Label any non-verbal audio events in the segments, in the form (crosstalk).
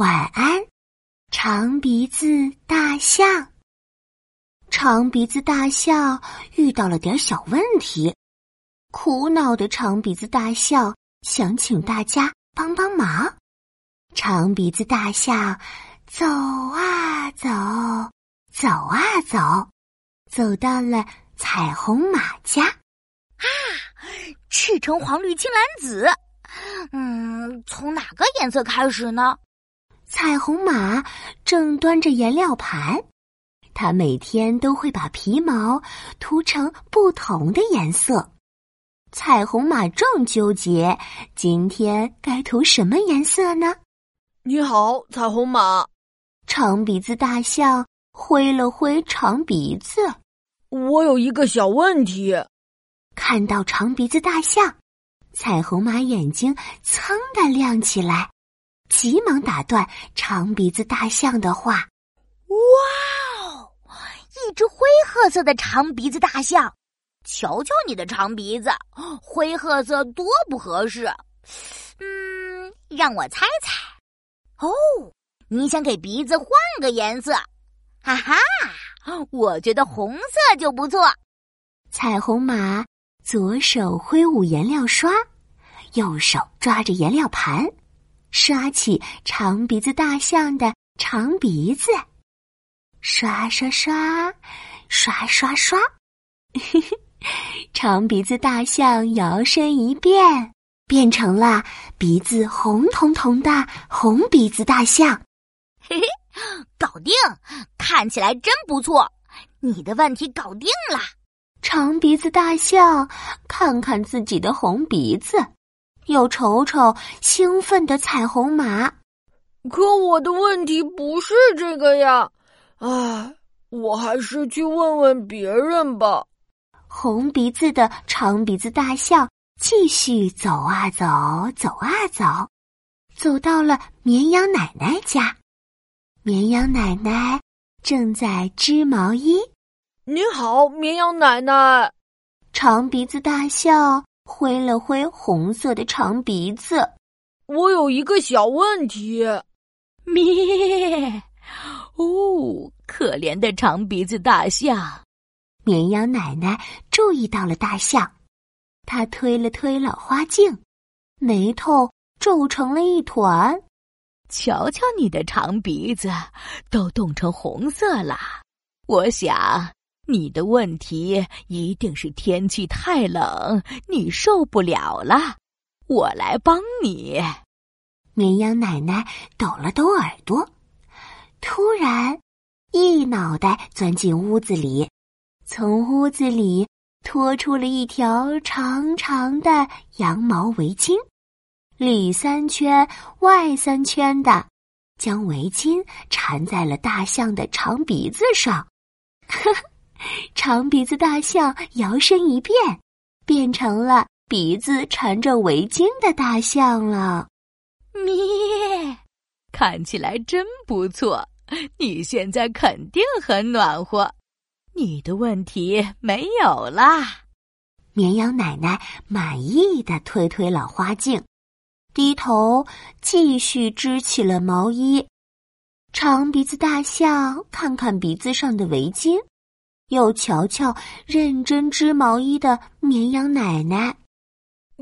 晚安，长鼻子大象。长鼻子大象遇到了点小问题，苦恼的长鼻子大象想请大家帮帮忙。长鼻子大象走啊走，走啊走，走到了彩虹马家。啊，赤橙黄绿青蓝紫，嗯，从哪个颜色开始呢？彩虹马正端着颜料盘，它每天都会把皮毛涂成不同的颜色。彩虹马正纠结，今天该涂什么颜色呢？你好，彩虹马。长鼻子大象挥了挥长鼻子，我有一个小问题。看到长鼻子大象，彩虹马眼睛噌的亮起来。急忙打断长鼻子大象的话：“哇哦，一只灰褐色的长鼻子大象！瞧瞧你的长鼻子，灰褐色多不合适。嗯，让我猜猜。哦，你想给鼻子换个颜色？哈哈，我觉得红色就不错。”彩虹马左手挥舞颜料刷，右手抓着颜料盘。刷起长鼻子大象的长鼻子，刷刷刷，刷刷刷，嘿 (laughs) 嘿长鼻子大象摇身一变，变成了鼻子红彤彤的红鼻子大象。嘿嘿，搞定！看起来真不错，你的问题搞定了。长鼻子大象看看自己的红鼻子。又瞅瞅兴奋的彩虹马，可我的问题不是这个呀！唉，我还是去问问别人吧。红鼻子的长鼻子大象继续走啊走，走啊走，走到了绵羊奶奶家。绵羊奶奶正在织毛衣。你好，绵羊奶奶。长鼻子大象。挥了挥红色的长鼻子，我有一个小问题。咩！哦，可怜的长鼻子大象。绵羊奶奶注意到了大象，她推了推老花镜，眉头皱成了一团。瞧瞧你的长鼻子，都冻成红色了。我想。你的问题一定是天气太冷，你受不了了。我来帮你。绵羊奶奶抖了抖耳朵，突然一脑袋钻进屋子里，从屋子里拖出了一条长长的羊毛围巾，里三圈外三圈的，将围巾缠在了大象的长鼻子上。呵呵。长鼻子大象摇身一变，变成了鼻子缠着围巾的大象了。咩，看起来真不错。你现在肯定很暖和。你的问题没有啦。绵羊奶奶满意的推推老花镜，低头继续织起了毛衣。长鼻子大象看看鼻子上的围巾。又瞧瞧认真织毛衣的绵羊奶奶，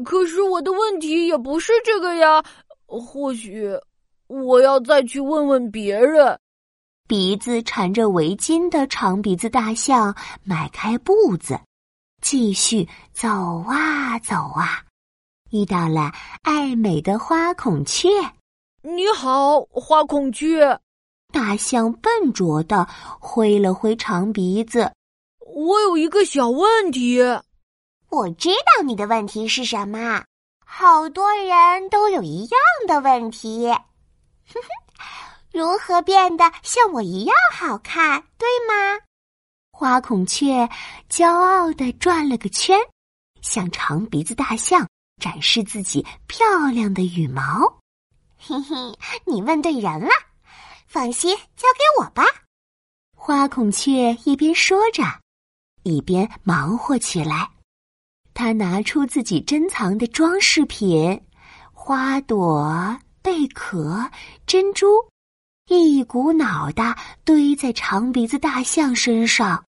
可是我的问题也不是这个呀。或许我要再去问问别人。鼻子缠着围巾的长鼻子大象迈开步子，继续走啊走啊，遇到了爱美的花孔雀。你好，花孔雀。大象笨拙的挥了挥长鼻子。我有一个小问题，我知道你的问题是什么。好多人都有一样的问题，哼哼，如何变得像我一样好看，对吗？花孔雀骄傲的转了个圈，向长鼻子大象展示自己漂亮的羽毛。嘿嘿，你问对人了，放心，交给我吧。花孔雀一边说着。一边忙活起来，他拿出自己珍藏的装饰品——花朵、贝壳、珍珠，一股脑的堆在长鼻子大象身上。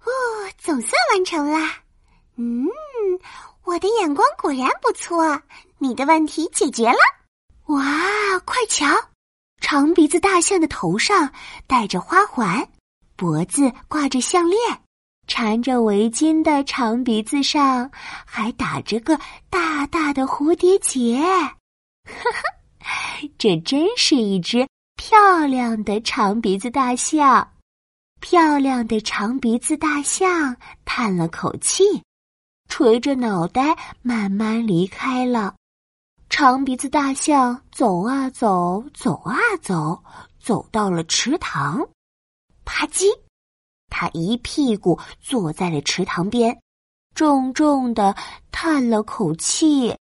哦，总算完成了。嗯，我的眼光果然不错。你的问题解决了。哇，快瞧，长鼻子大象的头上戴着花环，脖子挂着项链。缠着围巾的长鼻子上还打着个大大的蝴蝶结，(laughs) 哈哈，这真是一只漂亮的长鼻子大象。漂亮的长鼻子大象叹了口气，垂着脑袋慢慢离开了。长鼻子大象走啊走，走啊走，走到了池塘，啪叽。他一屁股坐在了池塘边，重重的叹了口气：“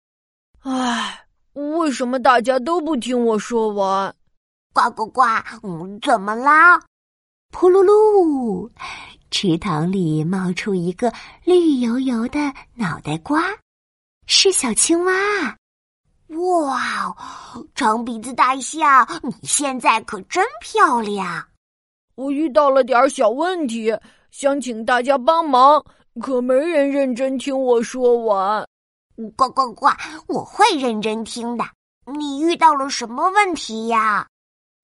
唉，为什么大家都不听我说完？”呱呱呱！嗯，怎么啦？噗噜噜！池塘里冒出一个绿油油的脑袋瓜，是小青蛙。哇，长鼻子大象，你现在可真漂亮！我遇到了点小问题，想请大家帮忙，可没人认真听我说完。呱呱呱！我会认真听的。你遇到了什么问题呀？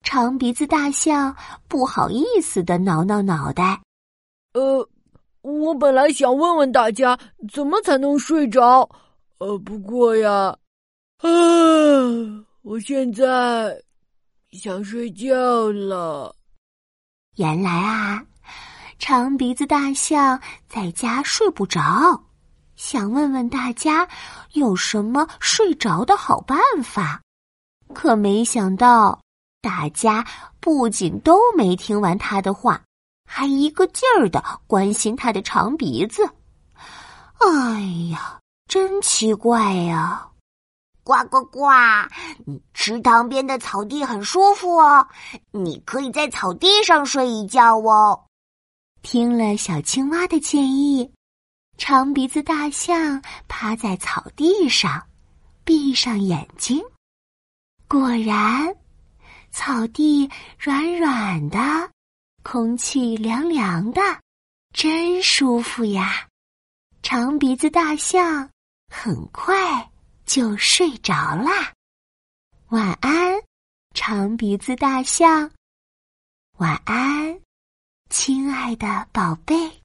长鼻子大象不好意思的挠挠脑袋。呃，我本来想问问大家怎么才能睡着，呃，不过呀，啊，我现在想睡觉了。原来啊，长鼻子大象在家睡不着，想问问大家有什么睡着的好办法。可没想到，大家不仅都没听完他的话，还一个劲儿的关心他的长鼻子。哎呀，真奇怪呀！呱呱呱！池塘边的草地很舒服哦，你可以在草地上睡一觉哦。听了小青蛙的建议，长鼻子大象趴在草地上，闭上眼睛。果然，草地软软的，空气凉凉的，真舒服呀！长鼻子大象很快。就睡着啦，晚安，长鼻子大象。晚安，亲爱的宝贝。